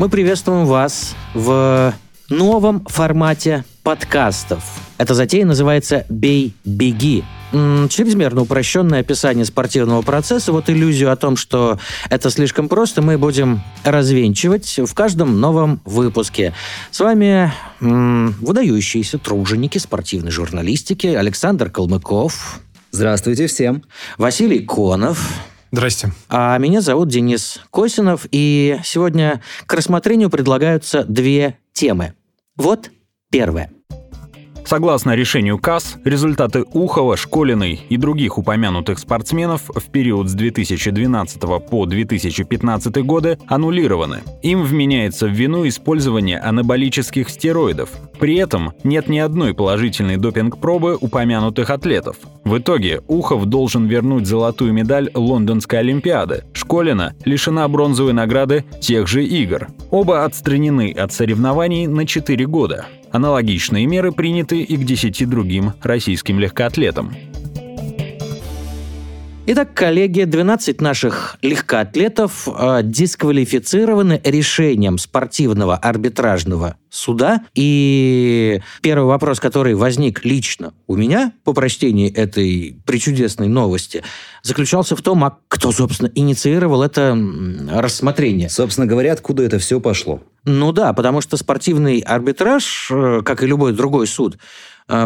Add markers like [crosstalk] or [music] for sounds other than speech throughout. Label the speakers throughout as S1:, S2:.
S1: Мы приветствуем вас в новом формате подкастов. Эта затея называется «Бей-беги». М, Чрезмерно упрощенное описание спортивного процесса. Вот иллюзию о том, что это слишком просто, мы будем развенчивать в каждом новом выпуске. С вами м, выдающиеся труженики спортивной журналистики Александр Калмыков,
S2: Здравствуйте всем.
S1: Василий Конов,
S3: Здрасте.
S1: а меня зовут Денис Косинов, и сегодня к рассмотрению предлагаются две темы. Вот первая.
S4: Согласно решению КАС, результаты Ухова, Школиной и других упомянутых спортсменов в период с 2012 по 2015 годы аннулированы. Им вменяется в вину использование анаболических стероидов. При этом нет ни одной положительной допинг-пробы упомянутых атлетов. В итоге Ухов должен вернуть золотую медаль Лондонской Олимпиады. Школина лишена бронзовой награды тех же игр. Оба отстранены от соревнований на 4 года. Аналогичные меры приняты и к 10 другим российским легкоатлетам.
S1: Итак, коллеги, 12 наших легкоатлетов э, дисквалифицированы решением спортивного арбитражного суда. И первый вопрос, который возник лично у меня по прочтении этой причудесной новости, заключался в том, а кто, собственно, инициировал это рассмотрение.
S2: Собственно говоря, откуда это все пошло?
S1: Ну да, потому что спортивный арбитраж, э, как и любой другой суд,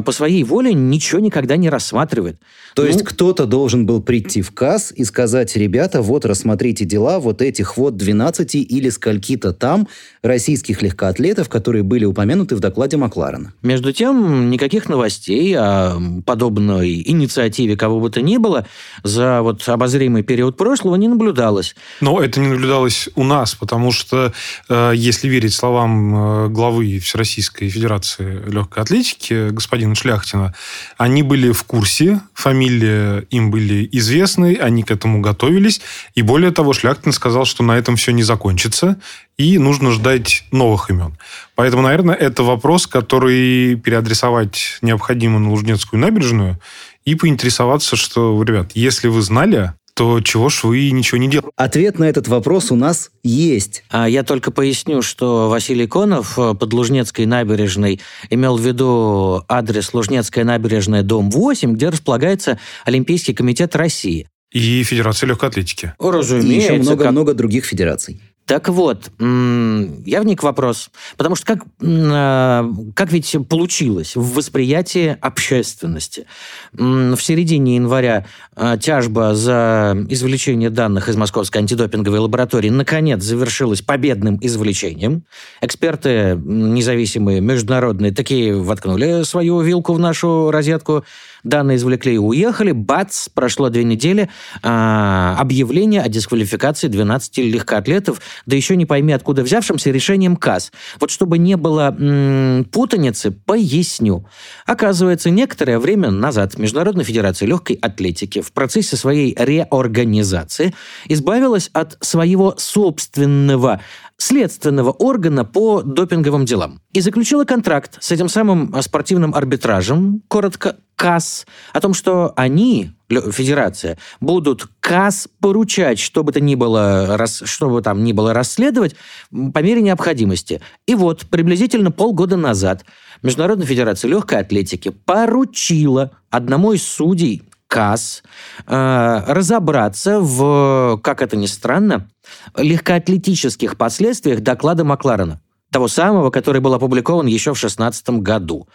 S1: по своей воле ничего никогда не рассматривает.
S2: То
S1: Ну,
S2: есть кто-то должен был прийти в КАС и сказать, ребята, вот рассмотрите дела вот этих вот 12 или скольки-то там российских легкоатлетов, которые были упомянуты в докладе Макларена.
S1: Между тем, никаких новостей о подобной инициативе кого бы то ни было за вот обозримый период прошлого не наблюдалось.
S3: Но это не наблюдалось у нас, потому что, э, если верить словам э, главы Всероссийской Федерации легкой атлетики, господина Шляхтина, они были в курсе, фамилии им были известны, они к этому готовились. И более того, Шляхтин сказал, что на этом все не закончится, и нужно ждать новых имен. Поэтому, наверное, это вопрос, который переадресовать необходимо на Лужнецкую набережную и поинтересоваться, что, ребят, если вы знали, то чего ж вы ничего не делали?
S2: Ответ на этот вопрос у нас есть.
S1: А я только поясню, что Василий Конов э, под Лужнецкой набережной имел в виду адрес Лужнецкая набережная, дом 8, где располагается Олимпийский комитет России.
S3: И Федерация легкой атлетики.
S2: И
S1: Разумеется,
S2: еще
S1: как-
S2: много-много других федераций.
S1: Так вот, я вник в вопрос. Потому что как, а, как ведь получилось в восприятии общественности? В середине января а, тяжба за извлечение данных из Московской антидопинговой лаборатории наконец завершилась победным извлечением. Эксперты независимые, международные, такие воткнули свою вилку в нашу розетку, данные извлекли и уехали. Бац, прошло две недели, а, объявление о дисквалификации 12 легкоатлетов, да еще не пойми откуда взявшимся решением КАС. Вот чтобы не было м, путаницы, поясню. Оказывается, некоторое время назад Международная Федерация Легкой Атлетики в процессе своей реорганизации избавилась от своего собственного следственного органа по допинговым делам и заключила контракт с этим самым а, спортивным арбитражем, коротко КАС, о том, что они, федерация, будут КАС поручать, что бы то ни было, что бы там ни было расследовать по мере необходимости. И вот приблизительно полгода назад Международная Федерация Легкой Атлетики поручила одному из судей КАС э, разобраться в, как это ни странно, легкоатлетических последствиях доклада Макларена. Того самого, который был опубликован еще в 2016 году.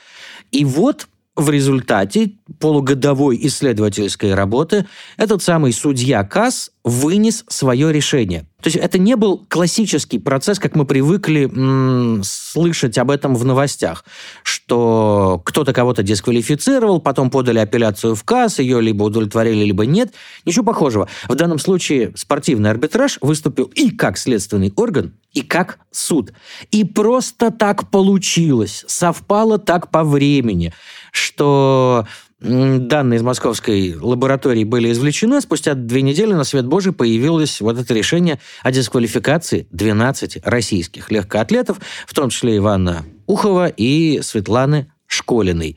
S1: И вот в результате полугодовой исследовательской работы этот самый судья КАС вынес свое решение. То есть это не был классический процесс, как мы привыкли м, слышать об этом в новостях, что кто-то кого-то дисквалифицировал, потом подали апелляцию в КАС, ее либо удовлетворили, либо нет. Ничего похожего. В данном случае спортивный арбитраж выступил и как следственный орган, и как суд. И просто так получилось, совпало так по времени, что данные из московской лаборатории были извлечены, а спустя две недели на свет Божий появилось вот это решение о дисквалификации 12 российских легкоатлетов, в том числе Ивана Ухова и Светланы Школиной.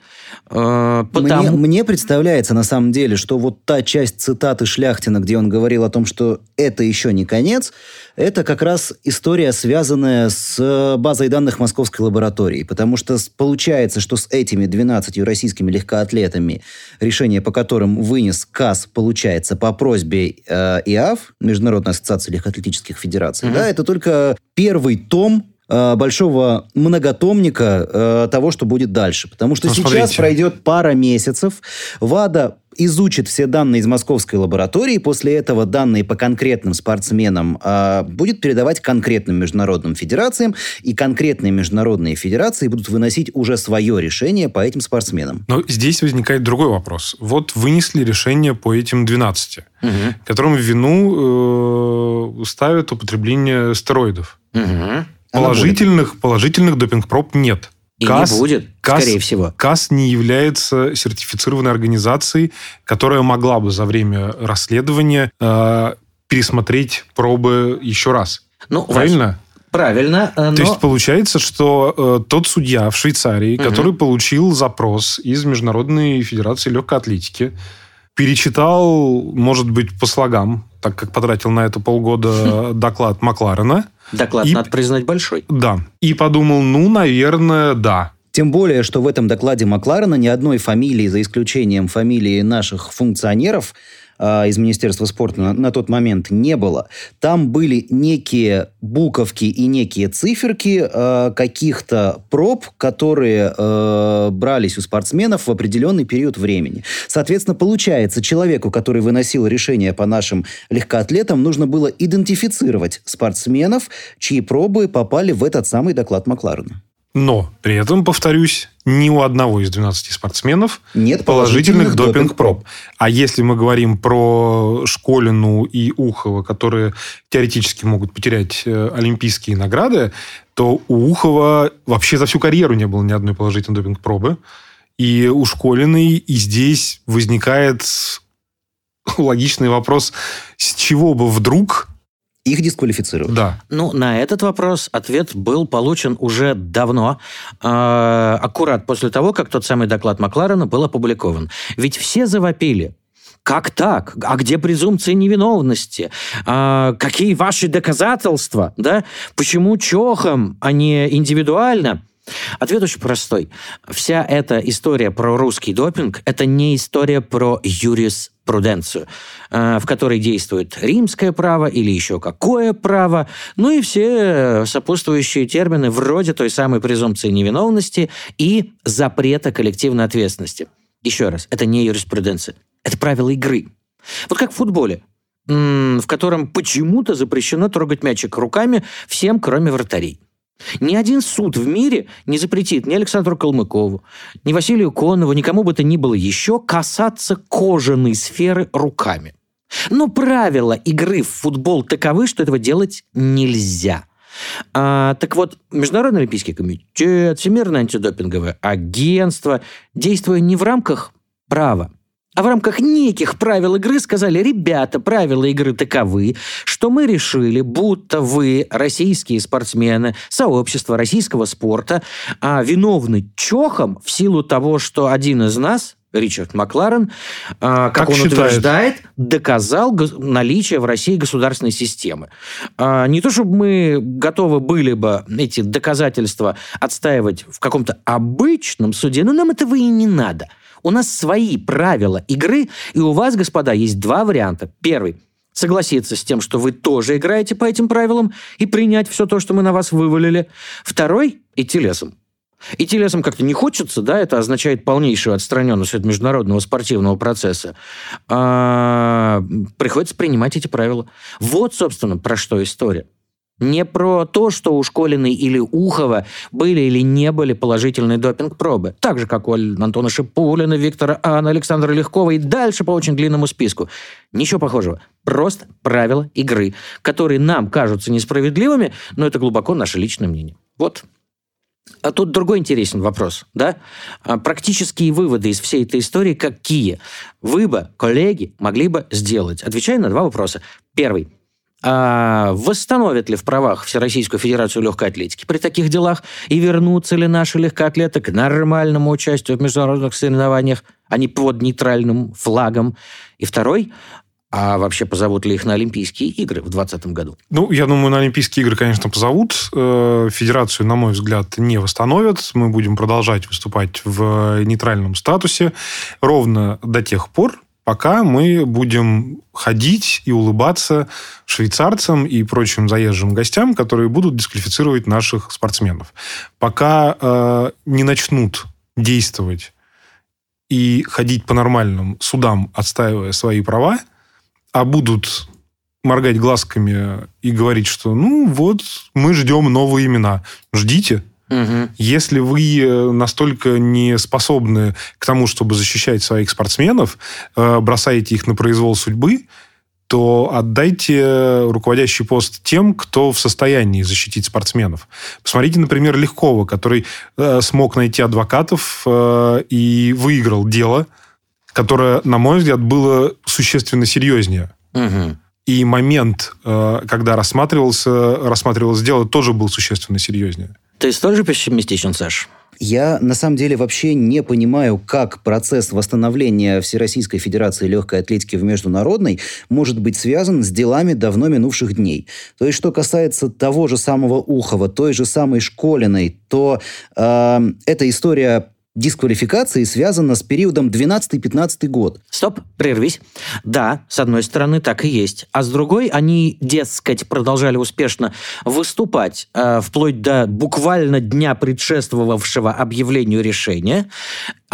S2: Э, потому... Мне, мне представляется на самом деле, что вот та часть цитаты Шляхтина, где он говорил о том, что это еще не конец, это как раз история, связанная с базой данных Московской лаборатории. Потому что получается, что с этими 12 российскими легкоатлетами, решение по которым вынес КАС, получается, по просьбе э, ИАФ, Международной ассоциации легкоатлетических федераций, mm-hmm. да, это только первый том Э, большого многотомника э, того, что будет дальше. Потому что ну, сейчас смотрите. пройдет пара месяцев, ВАДА изучит все данные из московской лаборатории, после этого данные по конкретным спортсменам э, будет передавать конкретным международным федерациям, и конкретные международные федерации будут выносить уже свое решение по этим спортсменам.
S3: Но здесь возникает другой вопрос. Вот вынесли решение по этим 12, угу. которым в вину э, ставят употребление стероидов. Угу. Положительных, положительных допинг-проб нет.
S1: И КАС, не будет, КАС, скорее всего.
S3: КАС не является сертифицированной организацией, которая могла бы за время расследования э, пересмотреть пробы еще раз. Ну, Правильно?
S1: Правильно.
S3: Но... То есть получается, что э, тот судья в Швейцарии, угу. который получил запрос из Международной Федерации Легкой Атлетики, перечитал, может быть, по слогам, так как потратил на это полгода [laughs] доклад Макларена,
S1: Доклад, и, надо признать, большой.
S3: Да. И подумал, ну, наверное, да.
S2: Тем более, что в этом докладе Макларена ни одной фамилии, за исключением фамилии наших функционеров, э, из Министерства спорта на, на тот момент не было. Там были некие буковки и некие циферки э, каких-то проб, которые э, брались у спортсменов в определенный период времени. Соответственно, получается, человеку, который выносил решение по нашим легкоатлетам, нужно было идентифицировать спортсменов, чьи пробы попали в этот самый доклад Макларена.
S3: Но при этом, повторюсь, ни у одного из 12 спортсменов нет положительных, положительных допинг-проб. А если мы говорим про Школину и Ухова, которые теоретически могут потерять э, олимпийские награды, то у Ухова вообще за всю карьеру не было ни одной положительной допинг-пробы. И у Школиной и здесь возникает логичный вопрос, с чего бы вдруг
S2: их дисквалифицировать.
S3: Да.
S1: Ну, на этот вопрос ответ был получен уже давно, э, аккурат после того, как тот самый доклад Макларена был опубликован. Ведь все завопили. Как так? А где презумпция невиновности? А, какие ваши доказательства? Да? Почему чохом, а не индивидуально? Ответ очень простой. Вся эта история про русский допинг – это не история про юриспруденцию, э, в которой действует римское право или еще какое право, ну и все сопутствующие термины вроде той самой презумпции невиновности и запрета коллективной ответственности. Еще раз, это не юриспруденция, это правила игры. Вот как в футболе, в котором почему-то запрещено трогать мячик руками всем, кроме вратарей. Ни один суд в мире не запретит ни Александру Калмыкову, ни Василию Конову, никому бы то ни было еще касаться кожаной сферы руками. Но правила игры в футбол таковы, что этого делать нельзя. А, так вот, Международный Олимпийский комитет, Всемирное антидопинговое агентство, действуя не в рамках права, а в рамках неких правил игры сказали, ребята, правила игры таковы, что мы решили, будто вы, российские спортсмены, сообщество российского спорта, а, виновны чохом в силу того, что один из нас, Ричард Макларен, а, как, как он считает? утверждает, доказал наличие в России государственной системы. А, не то, чтобы мы готовы были бы эти доказательства отстаивать в каком-то обычном суде, но нам этого и не надо – у нас свои правила игры, и у вас, господа, есть два варианта. Первый – согласиться с тем, что вы тоже играете по этим правилам, и принять все то, что мы на вас вывалили. Второй – идти лесом. идти телесам как-то не хочется, да, это означает полнейшую отстраненность от международного спортивного процесса, а, приходится принимать эти правила. Вот, собственно, про что история. Не про то, что у Школиной или Ухова были или не были положительные допинг-пробы. Так же, как у Антона Шипулина, Виктора Анна, Александра Легкова и дальше по очень длинному списку. Ничего похожего. Просто правила игры, которые нам кажутся несправедливыми, но это глубоко наше личное мнение. Вот. А тут другой интересен вопрос, да? А практические выводы из всей этой истории какие? Вы бы, коллеги, могли бы сделать? Отвечая на два вопроса. Первый – а восстановят ли в правах Всероссийскую Федерацию легкой атлетики при таких делах и вернутся ли наши легкоатлеты к нормальному участию в международных соревнованиях, а не под нейтральным флагом. И второй, а вообще позовут ли их на Олимпийские игры в 2020 году?
S3: Ну, я думаю, на Олимпийские игры, конечно, позовут. Э, федерацию, на мой взгляд, не восстановят. Мы будем продолжать выступать в нейтральном статусе ровно до тех пор, пока мы будем ходить и улыбаться швейцарцам и прочим заезжим гостям, которые будут дисквалифицировать наших спортсменов. Пока э, не начнут действовать и ходить по нормальным судам, отстаивая свои права, а будут моргать глазками и говорить, что ну вот, мы ждем новые имена. Ждите, Угу. Если вы э, настолько не способны к тому, чтобы защищать своих спортсменов, э, бросаете их на произвол судьбы, то отдайте руководящий пост тем, кто в состоянии защитить спортсменов. Посмотрите, например, Легкова, который э, смог найти адвокатов и выиграл дело, которое, на мой взгляд, было существенно серьезнее. Угу. И момент, когда рассматривался, рассматривалось дело, тоже был существенно серьезнее.
S1: Ты столь же пессимистичен, Саш?
S2: Я на самом деле вообще не понимаю, как процесс восстановления Всероссийской Федерации легкой атлетики в международной может быть связан с делами давно минувших дней. То есть, что касается того же самого Ухова, той же самой Школиной, то э, эта история дисквалификации связана с периодом 12-15 год.
S1: Стоп, прервись. Да, с одной стороны, так и есть. А с другой, они, дескать, продолжали успешно выступать э, вплоть до буквально дня предшествовавшего объявлению решения.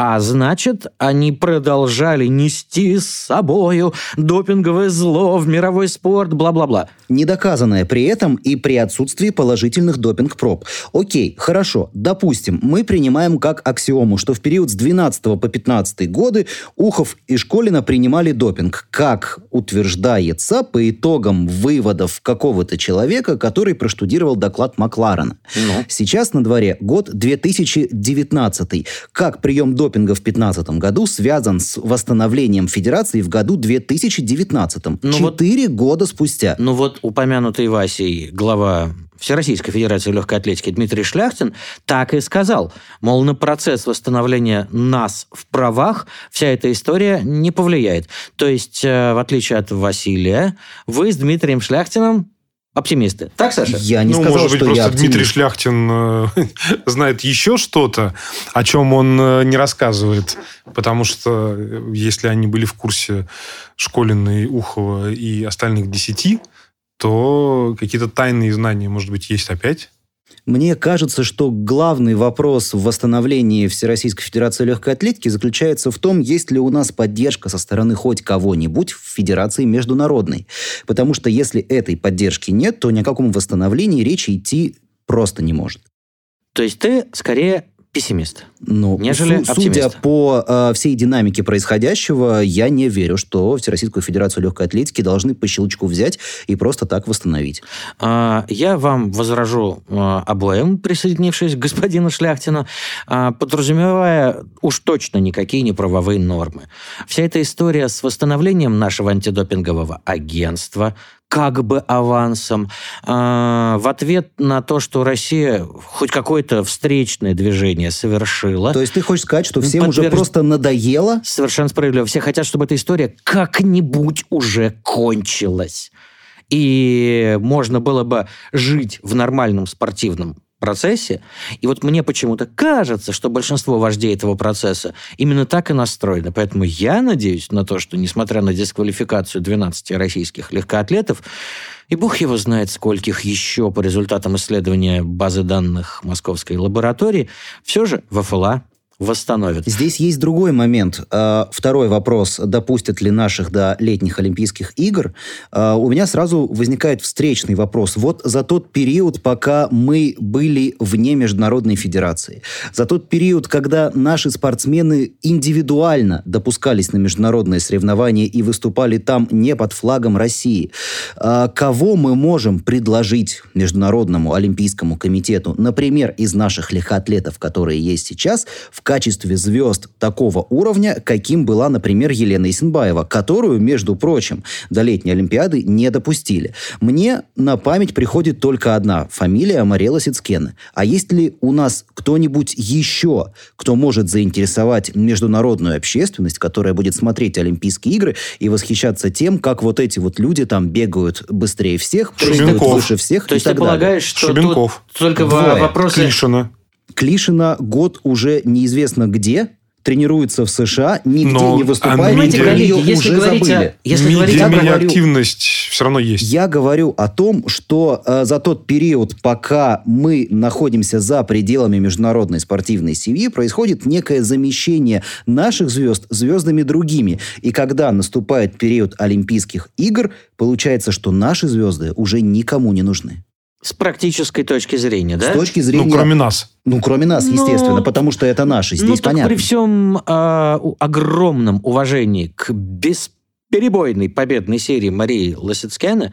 S1: А значит, они продолжали нести с собою допинговое зло в мировой спорт, бла-бла-бла.
S2: Недоказанное при этом и при отсутствии положительных допинг-проб. Окей, хорошо, допустим, мы принимаем как аксиому, что в период с 12 по 15 годы Ухов и Школина принимали допинг, как утверждается по итогам выводов какого-то человека, который проштудировал доклад Макларена. Ну. Сейчас на дворе год 2019. Как прием допинга допинга в 2015 году связан с восстановлением Федерации в году 2019. Ну Четыре вот, года спустя.
S1: Ну вот упомянутый Васей глава Всероссийской Федерации легкой атлетики Дмитрий Шляхтин так и сказал, мол, на процесс восстановления нас в правах вся эта история не повлияет. То есть, э, в отличие от Василия, вы с Дмитрием Шляхтиным оптимисты. Так, Саша?
S3: Я не ну, сказал, может быть, что просто я Дмитрий Шляхтин э, [laughs] знает еще что-то, о чем он э, не рассказывает. Потому что э, если они были в курсе Школиной, Ухова и остальных десяти, то какие-то тайные знания, может быть, есть опять.
S2: Мне кажется, что главный вопрос в восстановлении Всероссийской Федерации легкой атлетики заключается в том, есть ли у нас поддержка со стороны хоть кого-нибудь в Федерации международной. Потому что если этой поддержки нет, то ни о каком восстановлении речи идти просто не может.
S1: То есть ты скорее пессимист,
S2: ну, нежели су- Судя по э, всей динамике происходящего, я не верю, что Всероссийскую Федерацию легкой атлетики должны по щелчку взять и просто так восстановить.
S1: А, я вам возражу а, обоим, присоединившись к господину Шляхтину, а, подразумевая уж точно никакие неправовые нормы. Вся эта история с восстановлением нашего антидопингового агентства, как бы авансом, в ответ на то, что Россия хоть какое-то встречное движение совершила.
S2: То есть ты хочешь сказать, что всем подтвержд... уже просто надоело?
S1: Совершенно справедливо. Все хотят, чтобы эта история как-нибудь уже кончилась. И можно было бы жить в нормальном спортивном процессе. И вот мне почему-то кажется, что большинство вождей этого процесса именно так и настроено. Поэтому я надеюсь на то, что, несмотря на дисквалификацию 12 российских легкоатлетов, и бог его знает, скольких еще по результатам исследования базы данных Московской лаборатории, все же ВФЛА восстановят.
S2: Здесь есть другой момент. А, второй вопрос, допустят ли наших до летних Олимпийских игр. А, у меня сразу возникает встречный вопрос. Вот за тот период, пока мы были вне Международной Федерации, за тот период, когда наши спортсмены индивидуально допускались на международные соревнования и выступали там не под флагом России, а, кого мы можем предложить Международному Олимпийскому комитету, например, из наших легкоатлетов, которые есть сейчас, в качестве звезд такого уровня, каким была, например, Елена Исенбаева, которую, между прочим, до летней Олимпиады не допустили. Мне на память приходит только одна фамилия Марела Сицкена. А есть ли у нас кто-нибудь еще, кто может заинтересовать международную общественность, которая будет смотреть Олимпийские игры и восхищаться тем, как вот эти вот люди там бегают быстрее всех, прыгают выше всех
S1: То
S2: есть
S1: ты полагаешь, что Шубенков. тут только Двое. вопросы...
S3: Клишина.
S2: Клишина год уже неизвестно где, тренируется в США, нигде Но не выступает,
S3: медиа...
S1: коллеги, если уже говорить забыли. О, если
S3: говорить, я говорю, активность все равно есть.
S2: Я говорю о том, что э, за тот период, пока мы находимся за пределами международной спортивной семьи, происходит некое замещение наших звезд звездами другими. И когда наступает период Олимпийских игр, получается, что наши звезды уже никому не нужны.
S1: С практической точки зрения, да?
S2: С точки зрения...
S3: Ну, кроме нас.
S2: Ну, кроме нас, Но... естественно, потому что это наши, здесь ну, понятно.
S1: при всем э, огромном уважении к бесперебойной победной серии Марии Лосицкяна,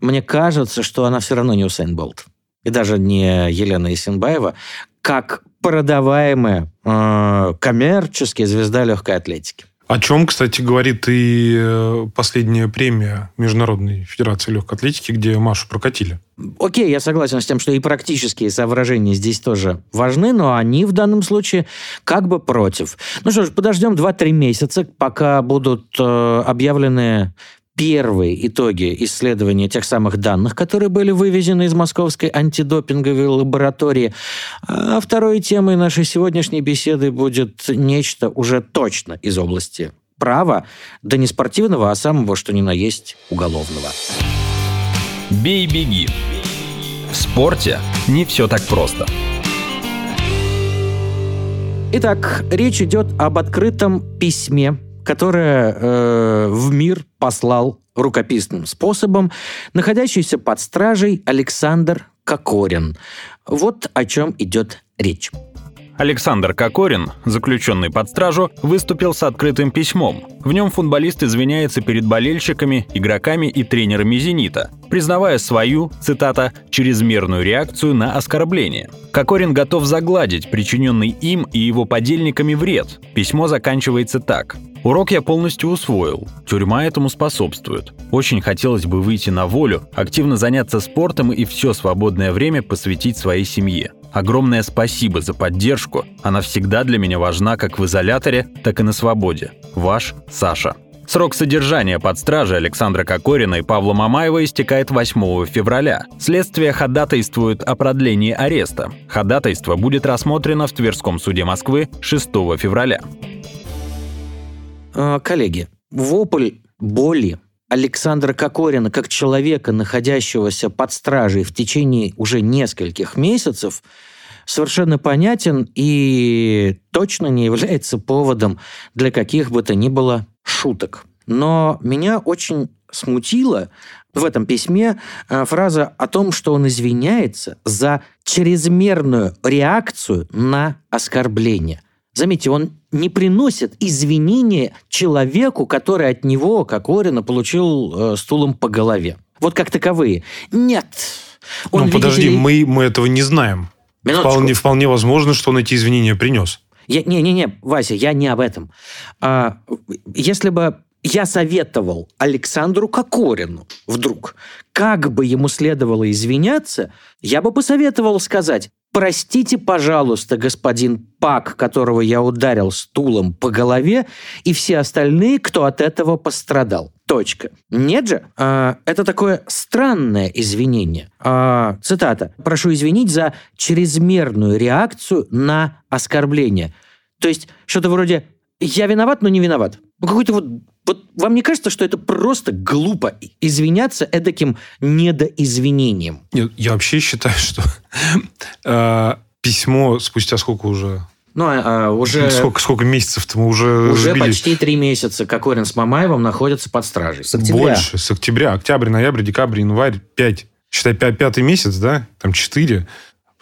S1: мне кажется, что она все равно не Усейн Болт. И даже не Елена Исенбаева, как продаваемая э, коммерческая звезда легкой атлетики.
S3: О чем, кстати, говорит и э, последняя премия Международной Федерации Легкой Атлетики, где Машу прокатили.
S1: Окей, я согласен с тем, что и практические соображения здесь тоже важны, но они в данном случае как бы против. Ну что ж, подождем 2-3 месяца, пока будут э, объявлены первые итоги исследования тех самых данных, которые были вывезены из московской антидопинговой лаборатории. А второй темой нашей сегодняшней беседы будет нечто уже точно из области права, да не спортивного, а самого, что ни на есть, уголовного.
S4: Бей-беги. В спорте не все так просто.
S1: Итак, речь идет об открытом письме которое э, в мир послал рукописным способом находящийся под стражей Александр Кокорин. Вот о чем идет речь.
S4: Александр Кокорин, заключенный под стражу, выступил с открытым письмом. В нем футболист извиняется перед болельщиками, игроками и тренерами «Зенита», признавая свою, цитата, «чрезмерную реакцию на оскорбление». Кокорин готов загладить причиненный им и его подельниками вред. Письмо заканчивается так. Урок я полностью усвоил. Тюрьма этому способствует. Очень хотелось бы выйти на волю, активно заняться спортом и все свободное время посвятить своей семье. Огромное спасибо за поддержку. Она всегда для меня важна как в изоляторе, так и на свободе. Ваш Саша. Срок содержания под стражей Александра Кокорина и Павла Мамаева истекает 8 февраля. Следствие ходатайствует о продлении ареста. Ходатайство будет рассмотрено в Тверском суде Москвы 6 февраля.
S1: А, коллеги, вопль боли Александра Кокорина как человека, находящегося под стражей в течение уже нескольких месяцев, совершенно понятен и точно не является поводом для каких бы то ни было шуток. Но меня очень смутило в этом письме а, фраза о том, что он извиняется за чрезмерную реакцию на оскорбление – Заметьте, он не приносит извинения человеку, который от него, как Орина, получил э, стулом по голове. Вот как таковые. Нет.
S3: Он, ну, подожди, ли... мы, мы этого не знаем. Вполне, вполне возможно, что он эти извинения принес.
S1: Не-не-не, Вася, я не об этом. А, если бы я советовал Александру Кокорину вдруг, как бы ему следовало извиняться, я бы посоветовал сказать, Простите, пожалуйста, господин Пак, которого я ударил стулом по голове, и все остальные, кто от этого пострадал. Точка. Нет же, а, это такое странное извинение. А, цитата. «Прошу извинить за чрезмерную реакцию на оскорбление». То есть что-то вроде «я виноват, но не виноват». Ну, какой-то вот вот вам не кажется, что это просто глупо извиняться эдаким недоизвинением?
S3: Нет, я вообще считаю, что [laughs] э, письмо спустя сколько уже
S1: ну, а, а уже...
S3: Сколько, сколько месяцев-то мы уже
S1: Уже сбили? почти три месяца Кокорин с Мамаевым находятся под стражей.
S3: С октября. Больше, с октября. Октябрь, ноябрь, декабрь, январь, пять. Считай, пятый месяц, да? Там четыре.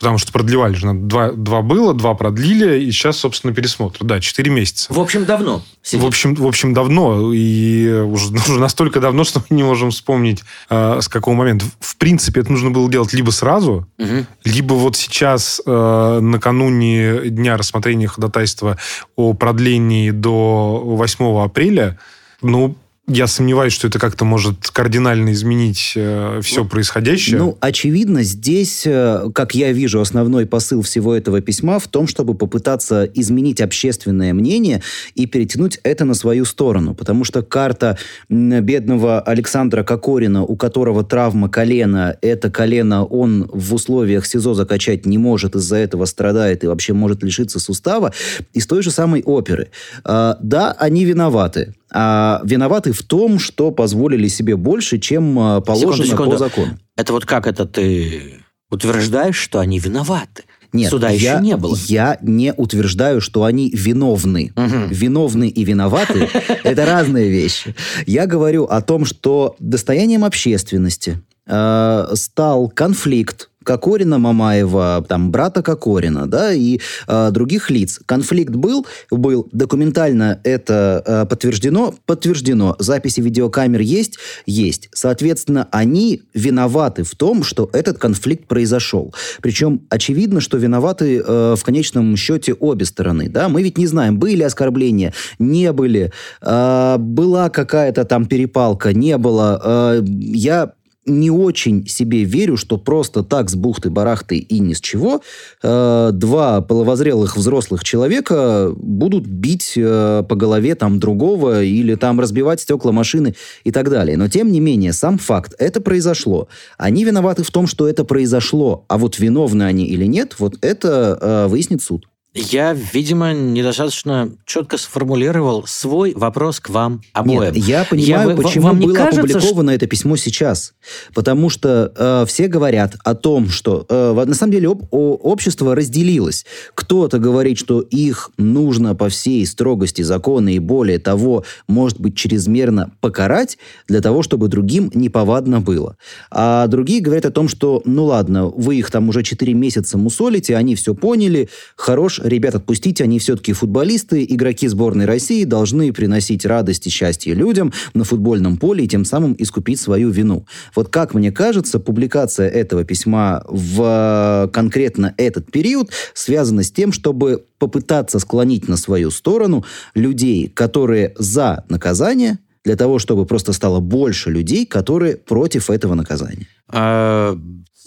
S3: Потому что продлевали же. Два, два было, два продлили, и сейчас, собственно, пересмотр. Да, четыре месяца.
S1: В общем, давно.
S3: В общем, в общем, давно. И уже, [laughs] уже настолько давно, что мы не можем вспомнить, э, с какого момента. В принципе, это нужно было делать либо сразу, угу. либо вот сейчас, э, накануне дня рассмотрения ходатайства о продлении до 8 апреля, ну, я сомневаюсь, что это как-то может кардинально изменить э, все происходящее.
S2: Ну, очевидно, здесь, э, как я вижу, основной посыл всего этого письма в том, чтобы попытаться изменить общественное мнение и перетянуть это на свою сторону. Потому что карта бедного Александра Кокорина, у которого травма колена, это колено он в условиях СИЗО закачать не может, из-за этого страдает и вообще может лишиться сустава, из той же самой оперы. Э, да, они виноваты а, виноваты в том, что позволили себе больше, чем а, положено секунду, секунду. по закону.
S1: Это вот как это ты утверждаешь, что они виноваты?
S2: Нет,
S1: Суда
S2: я,
S1: еще не было.
S2: Я не утверждаю, что они виновны. Угу. Виновны и виноваты – это разные вещи. Я говорю о том, что достоянием общественности э, стал конфликт Кокорина Мамаева, там, брата Кокорина, да, и э, других лиц. Конфликт был, был, документально это э, подтверждено, подтверждено. Записи видеокамер есть, есть. Соответственно, они виноваты в том, что этот конфликт произошел. Причем очевидно, что виноваты э, в конечном счете обе стороны, да. Мы ведь не знаем, были оскорбления, не были, э, была какая-то там перепалка, не было. Э, я не очень себе верю, что просто так с бухты-барахты и ни с чего э, два половозрелых взрослых человека будут бить э, по голове там другого или там разбивать стекла машины и так далее. Но тем не менее, сам факт, это произошло. Они виноваты в том, что это произошло, а вот виновны они или нет, вот это э, выяснит суд.
S1: Я, видимо, недостаточно четко сформулировал свой вопрос к вам обоим.
S2: Нет, я понимаю, я, почему вам было кажется, опубликовано что... это письмо сейчас. Потому что э, все говорят о том, что э, на самом деле об, о, общество разделилось. Кто-то говорит, что их нужно по всей строгости закона и более того, может быть, чрезмерно покарать для того, чтобы другим неповадно было. А другие говорят о том, что, ну ладно, вы их там уже 4 месяца мусолите, они все поняли, хорош ребят, отпустите, они все-таки футболисты, игроки сборной России должны приносить радость и счастье людям на футбольном поле и тем самым искупить свою вину. Вот как мне кажется, публикация этого письма в конкретно этот период связана с тем, чтобы попытаться склонить на свою сторону людей, которые за наказание, для того, чтобы просто стало больше людей, которые против этого наказания. А...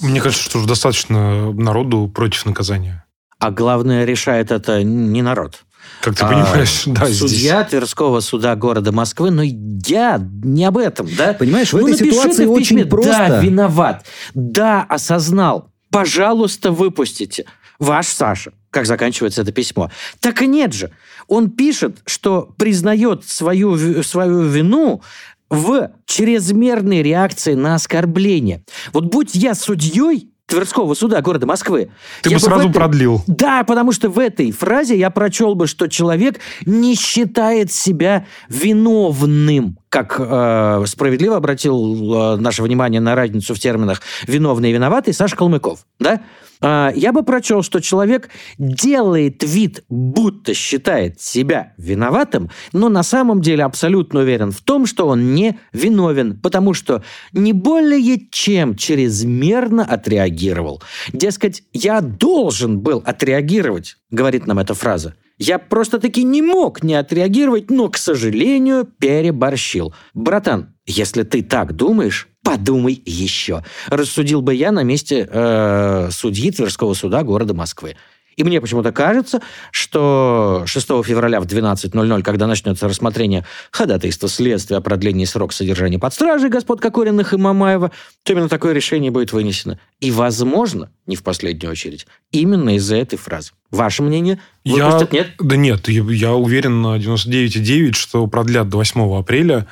S3: Мне кажется, что уже достаточно народу против наказания.
S1: А главное, решает это не народ.
S3: Как ты понимаешь, а, [laughs] да,
S1: Судья здесь. Тверского суда города Москвы, но я не об этом, да?
S2: Понимаешь, в ну, этой ситуации очень письме, просто.
S1: Да, виноват. Да, осознал. Пожалуйста, выпустите. Ваш Саша, как заканчивается это письмо. Так и нет же. Он пишет, что признает свою, свою вину в чрезмерной реакции на оскорбление. Вот будь я судьей, Тверского суда города Москвы.
S3: Ты бы сразу этой... продлил.
S1: Да, потому что в этой фразе я прочел бы, что человек не считает себя виновным как э, справедливо обратил э, наше внимание на разницу в терминах «виновный» и «виноватый» Саша Калмыков. Да? Э, я бы прочел, что человек делает вид, будто считает себя виноватым, но на самом деле абсолютно уверен в том, что он не виновен, потому что не более чем чрезмерно отреагировал. Дескать, я должен был отреагировать, говорит нам эта фраза. Я просто-таки не мог не отреагировать, но, к сожалению, переборщил. Братан, если ты так думаешь, Подумай еще. Рассудил бы я на месте э, судьи Тверского суда города Москвы. И мне почему-то кажется, что 6 февраля в 12.00, когда начнется рассмотрение ходатайства следствия о продлении срока содержания под стражей господ Кокориных и Мамаева, то именно такое решение будет вынесено. И, возможно, не в последнюю очередь, именно из-за этой фразы. Ваше мнение?
S3: Выпустят, я... нет? Да нет, я, я уверен на 99,9, что продлят до 8 апреля.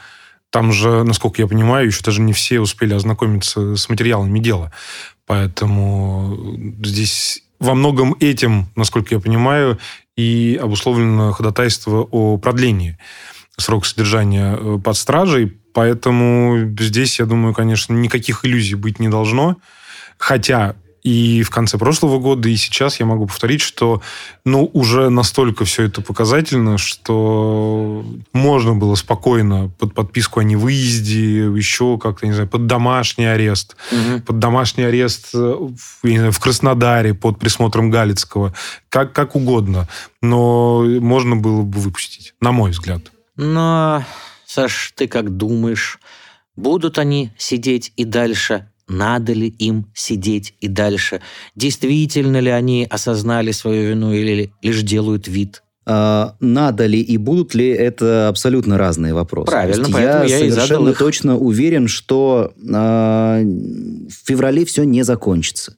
S3: Там же, насколько я понимаю, еще даже не все успели ознакомиться с материалами дела. Поэтому здесь во многом этим, насколько я понимаю, и обусловлено ходатайство о продлении срока содержания э, под стражей. Поэтому здесь, я думаю, конечно, никаких иллюзий быть не должно. Хотя и в конце прошлого года, и сейчас я могу повторить, что ну, уже настолько все это показательно, что можно было спокойно под подписку о невыезде, еще как-то, не знаю, под домашний арест, угу. под домашний арест э, знаю, в Краснодаре под присмотром Галицкого, как, как угодно. Но можно было бы выпустить, на мой взгляд.
S1: Но, Саш, ты как думаешь, будут они сидеть и дальше надо ли им сидеть и дальше? Действительно ли они осознали свою вину или лишь делают вид?
S2: А, надо ли и будут ли, это абсолютно разные вопросы.
S1: Правильно,
S2: поэтому я, я совершенно и точно уверен, что а, в феврале все не закончится.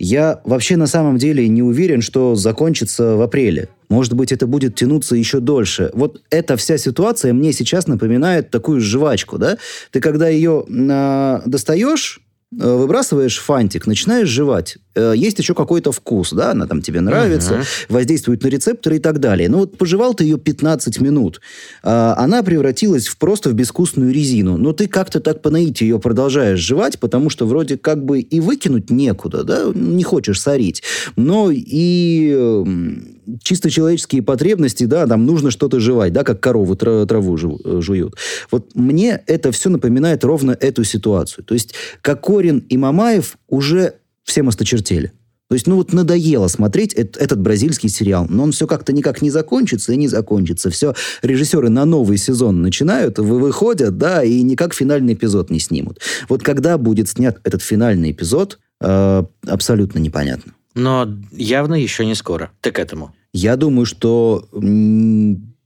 S2: Я вообще на самом деле не уверен, что закончится в апреле. Может быть, это будет тянуться еще дольше. Вот эта вся ситуация мне сейчас напоминает такую жвачку, да? Ты когда ее а, достаешь, Э, выбрасываешь фантик, начинаешь жевать. Э, есть еще какой-то вкус, да, она там тебе нравится, uh-huh. воздействует на рецепторы и так далее. Ну вот пожевал ты ее 15 минут, а, она превратилась в просто в безвкусную резину. Но ты как-то так по наитию ее продолжаешь жевать, потому что вроде как бы и выкинуть некуда, да, не хочешь сорить. Но и чисто человеческие потребности, да, там нужно что-то жевать, да, как коровы траву э, жуют. Вот мне это все напоминает ровно эту ситуацию. То есть Кокорин и Мамаев уже всем осточертели. То есть, ну вот надоело смотреть этот, этот бразильский сериал, но он все как-то никак не закончится и не закончится. Все, режиссеры на новый сезон начинают, вы выходят, да, и никак финальный эпизод не снимут. Вот когда будет снят этот финальный эпизод, э, абсолютно непонятно.
S1: Но явно еще не скоро. Ты к этому?
S2: Я думаю, что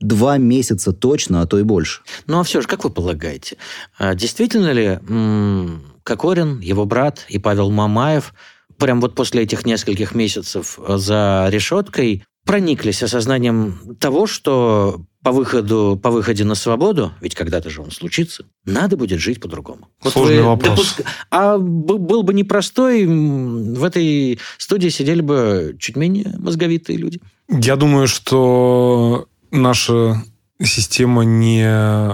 S2: два месяца точно, а то и больше.
S1: Ну а все же, как вы полагаете, а действительно ли Кокорин, его брат и Павел Мамаев прям вот после этих нескольких месяцев за решеткой прониклись осознанием того, что по выходу, по выходе на свободу, ведь когда-то же он случится, надо будет жить по-другому.
S3: Вот Сложный вопрос. Допуск...
S1: А был бы непростой, в этой студии сидели бы чуть менее мозговитые люди.
S3: Я думаю, что наша система не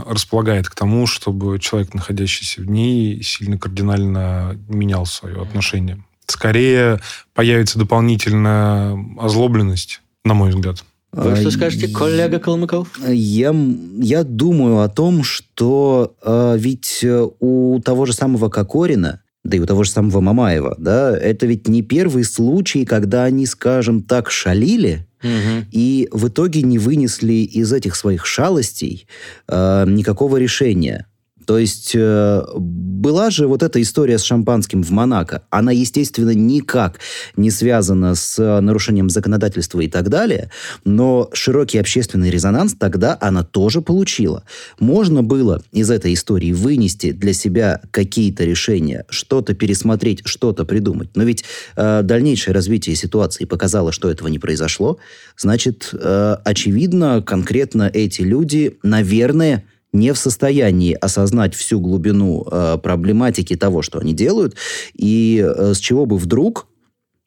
S3: располагает к тому, чтобы человек, находящийся в ней, сильно кардинально менял свое отношение. Скорее появится дополнительная озлобленность, на мой взгляд.
S1: Вы что скажете, коллега Калмыков?
S2: Я, я думаю о том, что э, ведь э, у того же самого Кокорина, да и у того же самого Мамаева, да, это ведь не первый случай, когда они, скажем так, шалили, угу. и в итоге не вынесли из этих своих шалостей э, никакого решения. То есть э, была же вот эта история с шампанским в Монако. Она, естественно, никак не связана с э, нарушением законодательства и так далее, но широкий общественный резонанс тогда она тоже получила. Можно было из этой истории вынести для себя какие-то решения, что-то пересмотреть, что-то придумать. Но ведь э, дальнейшее развитие ситуации показало, что этого не произошло. Значит, э, очевидно, конкретно эти люди, наверное, не в состоянии осознать всю глубину э, проблематики того, что они делают, и э, с чего бы вдруг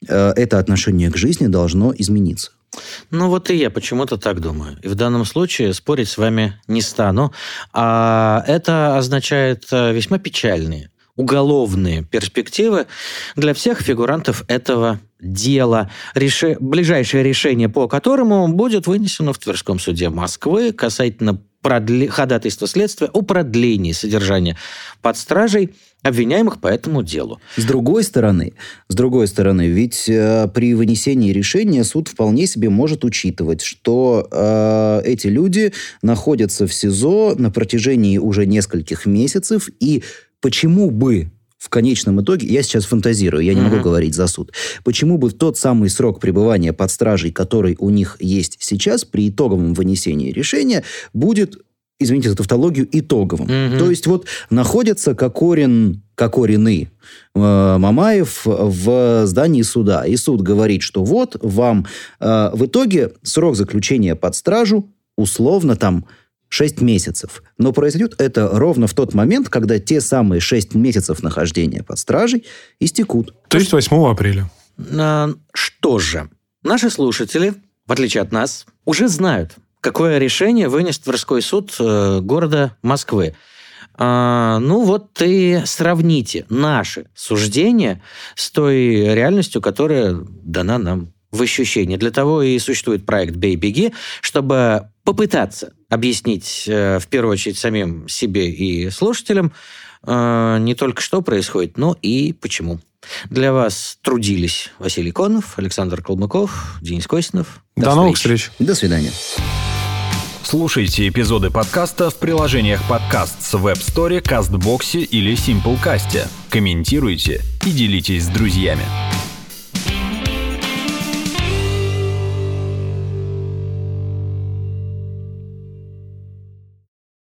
S2: э, это отношение к жизни должно измениться.
S1: Ну вот и я почему-то так думаю. И в данном случае спорить с вами не стану. А это означает э, весьма печальные уголовные перспективы для всех фигурантов этого дела, реши... ближайшее решение по которому будет вынесено в Тверском суде Москвы касательно продле... ходатайства следствия о продлении содержания под стражей обвиняемых по этому делу.
S2: С другой стороны, с другой стороны, ведь э, при вынесении решения суд вполне себе может учитывать, что э, эти люди находятся в СИЗО на протяжении уже нескольких месяцев и почему бы в конечном итоге, я сейчас фантазирую, я не mm-hmm. могу говорить за суд, почему бы в тот самый срок пребывания под стражей, который у них есть сейчас, при итоговом вынесении решения, будет извините за тавтологию, итоговым. Mm-hmm. То есть вот находится Кокорин, Кокорины э, Мамаев в здании суда. И суд говорит, что вот вам э, в итоге срок заключения под стражу условно там 6 месяцев. Но произойдет это ровно в тот момент, когда те самые 6 месяцев нахождения под стражей истекут.
S3: То есть 8 апреля.
S1: А, что же, наши слушатели, в отличие от нас, уже знают, какое решение вынес Тверской суд э, города Москвы. А, ну вот и сравните наши суждения с той реальностью, которая дана нам в ощущении. Для того и существует проект «Бей-беги», чтобы попытаться объяснить э, в первую очередь самим себе и слушателям э, не только что происходит, но и почему. Для вас трудились Василий Конов, Александр Калмыков, Денис Костинов.
S3: До, До новых встреч.
S2: До свидания.
S4: Слушайте эпизоды подкаста в приложениях подкаст с Web Store, CastBox или SimpleCast. Комментируйте и делитесь с друзьями.